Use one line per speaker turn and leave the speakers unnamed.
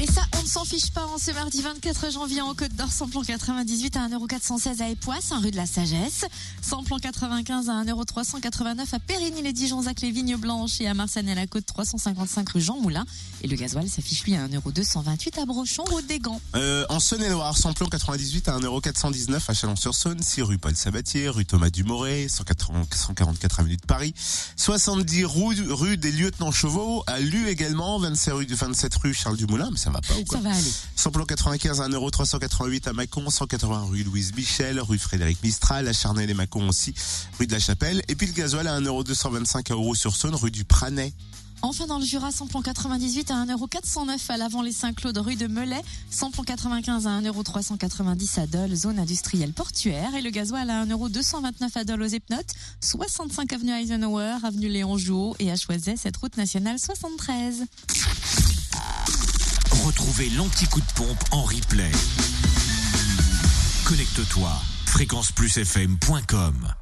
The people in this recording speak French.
Et ça, on ne s'en fiche pas. En ce mardi 24 janvier en Côte d'Or, samplon 98 à 1,416€ à Époisse, rue de la Sagesse. Samplon 95 à 1,389€ à Périgny-les-Dijonzac, les Vignes Blanches et à Marsanne à la Côte 355 rue Jean Moulin. Et le gasoil s'affiche lui à 1,228€ à Brochon, route des Gants.
Euh, en Saône-et-Loire, samplon 98 à 1,419€ à Chalon-sur-Saône, 6 rue Paul Sabatier, rue Thomas Dumoré, 180, 144 avenue de Paris, 70 rue, des Lieutenants Chauveau, à Lu également, 27 rue, 27 rue Charles Dumoulin, ça va pas ou quoi
Ça va aller.
Samplon 95 à 1,388€ à Mâcon, 180 rue Louise Michel, rue Frédéric Mistral, à Charnay et Mâcon aussi, rue de la Chapelle. Et puis le gasoil à 1,225€ à Euro-sur-Saône, rue du Pranet.
Enfin dans le Jura, samplon 98 à 1,409€ à l'avant les Saint-Claude, rue de Melay. Samplon 95 à 1,390€ à Dole, zone industrielle portuaire. Et le gasoil à 1,229€ à Dole aux Epnotes, 65 avenue Eisenhower, avenue Léon Jouot et à Choiset, cette route nationale 73.
Retrouvez l'anti-coup de pompe en replay. Connecte-toi. fréquenceplusfm.com